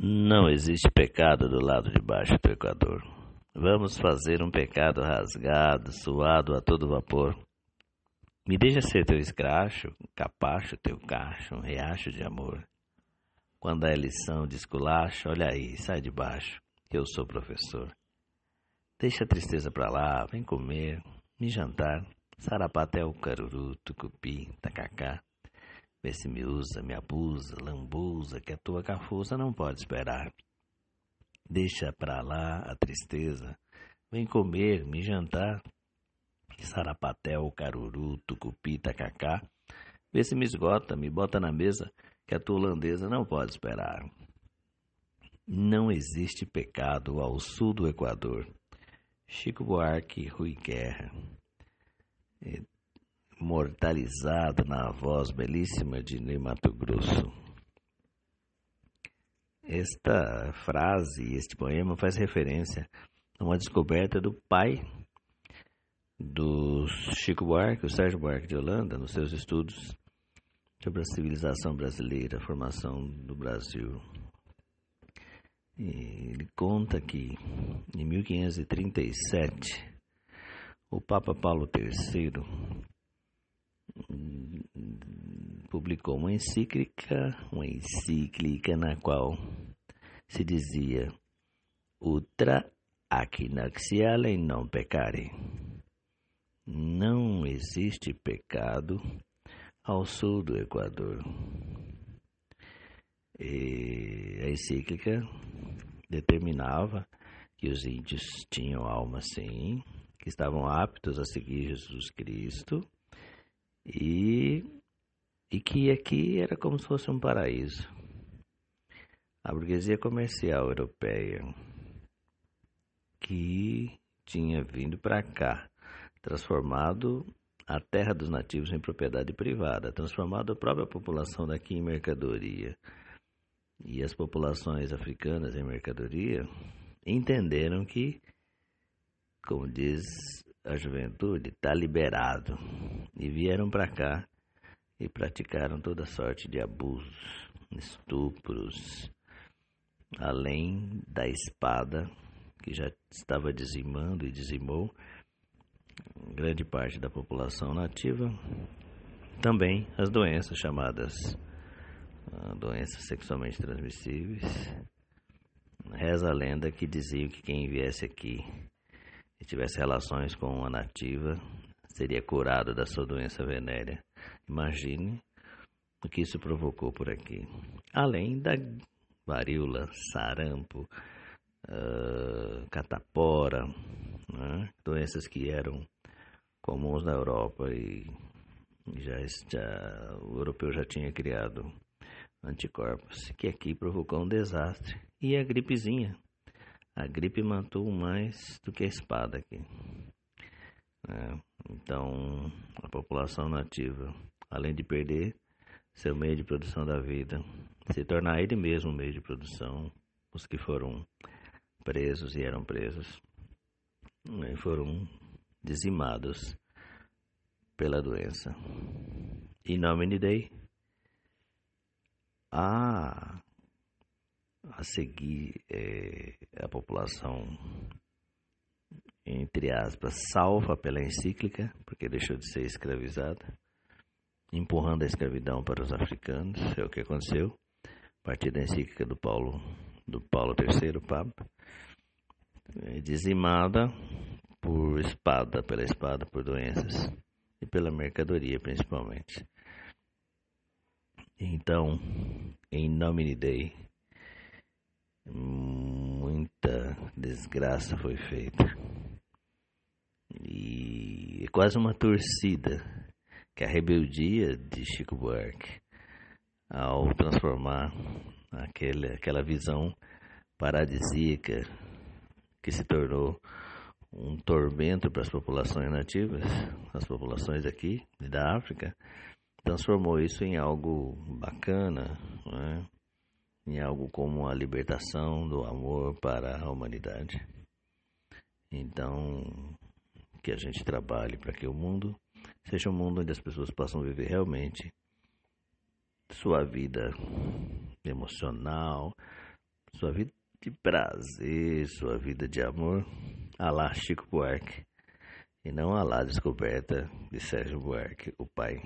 Não existe pecado do lado de baixo do Equador. Vamos fazer um pecado rasgado, suado a todo vapor. Me deixa ser teu escracho, capacho teu cacho, um riacho de amor. Quando é lição de esculacho, olha aí, sai de baixo, que eu sou professor. Deixa a tristeza pra lá, vem comer, me jantar, sarapatel, caruru, tucupi, tacacá. Vê se me usa, me abusa, lambuza, que a tua cafuça não pode esperar. Deixa pra lá a tristeza, vem comer, me jantar. Sarapatel, caruru, tucupi, tacacá. Vê se me esgota, me bota na mesa, que a tua holandesa não pode esperar. Não existe pecado ao sul do Equador. Chico Buarque, Rui Guerra mortalizado na voz belíssima de Ney Mato Grosso. Esta frase, este poema faz referência a uma descoberta do pai do Chico Buarque, o Sérgio Buarque de Holanda, nos seus estudos sobre a civilização brasileira, a formação do Brasil. E ele conta que em 1537 o Papa Paulo III publicou uma encíclica, uma encíclica na qual se dizia ultra aquinaxiale non pecare. Não existe pecado ao sul do Equador. E a encíclica determinava que os índios tinham alma sim, que estavam aptos a seguir Jesus Cristo e, e que aqui era como se fosse um paraíso. A burguesia comercial europeia que tinha vindo para cá, transformado a terra dos nativos em propriedade privada, transformado a própria população daqui em mercadoria e as populações africanas em mercadoria, entenderam que, como diz a juventude está liberado. E vieram para cá e praticaram toda sorte de abusos, estupros, além da espada que já estava dizimando e dizimou grande parte da população nativa, também as doenças chamadas uh, doenças sexualmente transmissíveis. Reza a lenda que diziam que quem viesse aqui e tivesse relações com uma nativa, seria curado da sua doença venérea. Imagine o que isso provocou por aqui. Além da varíola, sarampo, uh, catapora, né? doenças que eram comuns na Europa e já, já, o europeu já tinha criado anticorpos, que aqui provocou um desastre. E a gripezinha, a gripe matou mais do que a espada aqui. É, então, a população nativa, além de perder seu meio de produção da vida, se tornar ele mesmo meio de produção, os que foram presos e eram presos, né, foram dizimados pela doença. Em nome Dei, ah, a seguir é, a população, entre aspas, salva pela encíclica, porque deixou de ser escravizada, empurrando a escravidão para os africanos, é o que aconteceu, a partir da encíclica do Paulo, do Paulo III, Papa, é dizimada por espada, pela espada, por doenças e pela mercadoria principalmente. Então, em nome Dei, muita desgraça foi feita. E é quase uma torcida que a rebeldia de Chico Buarque ao transformar aquele, aquela visão paradisíaca que se tornou um tormento para as populações nativas, as populações aqui da África, transformou isso em algo bacana, né? em algo como a libertação do amor para a humanidade. Então, que a gente trabalhe para que o mundo seja um mundo onde as pessoas possam viver realmente sua vida emocional, sua vida de prazer, sua vida de amor, Alá Chico Buarque, e não Alá Descoberta de Sérgio Buarque, o pai.